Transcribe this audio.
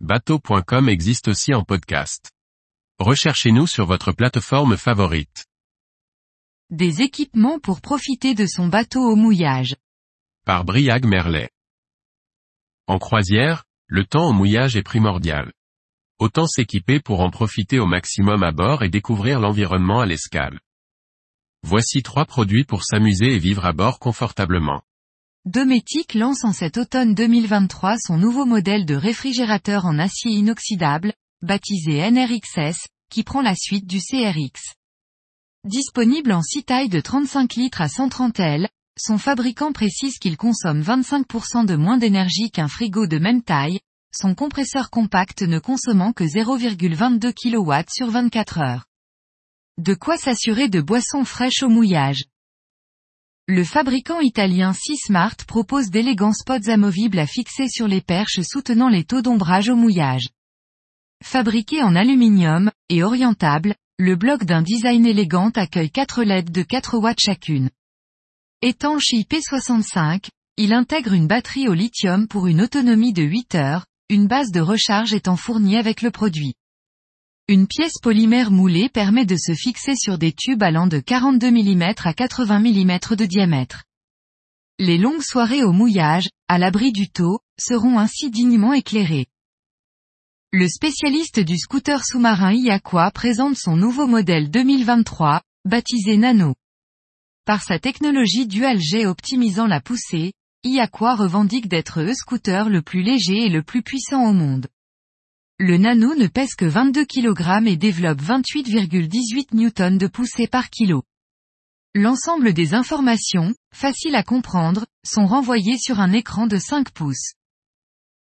bateau.com existe aussi en podcast. Recherchez-nous sur votre plateforme favorite. Des équipements pour profiter de son bateau au mouillage. Par Briag Merlet. En croisière, le temps au mouillage est primordial. Autant s'équiper pour en profiter au maximum à bord et découvrir l'environnement à l'escale. Voici trois produits pour s'amuser et vivre à bord confortablement. Dometic lance en cet automne 2023 son nouveau modèle de réfrigérateur en acier inoxydable, baptisé NRXS, qui prend la suite du CRX. Disponible en 6 tailles de 35 litres à 130 L, son fabricant précise qu'il consomme 25% de moins d'énergie qu'un frigo de même taille, son compresseur compact ne consommant que 0,22 kW sur 24 heures. De quoi s'assurer de boissons fraîches au mouillage. Le fabricant italien Seasmart propose d'élégants spots amovibles à fixer sur les perches soutenant les taux d'ombrage au mouillage. Fabriqué en aluminium, et orientable, le bloc d'un design élégant accueille 4 LED de 4 watts chacune. Étanche IP65, il intègre une batterie au lithium pour une autonomie de 8 heures, une base de recharge étant fournie avec le produit. Une pièce polymère moulée permet de se fixer sur des tubes allant de 42 mm à 80 mm de diamètre. Les longues soirées au mouillage, à l'abri du taux, seront ainsi dignement éclairées. Le spécialiste du scooter sous-marin Iaqua présente son nouveau modèle 2023, baptisé Nano. Par sa technologie dual G optimisant la poussée, Iaqua revendique d'être le scooter le plus léger et le plus puissant au monde. Le Nano ne pèse que 22 kg et développe 28,18 Newton de poussée par kilo. L'ensemble des informations, faciles à comprendre, sont renvoyées sur un écran de 5 pouces.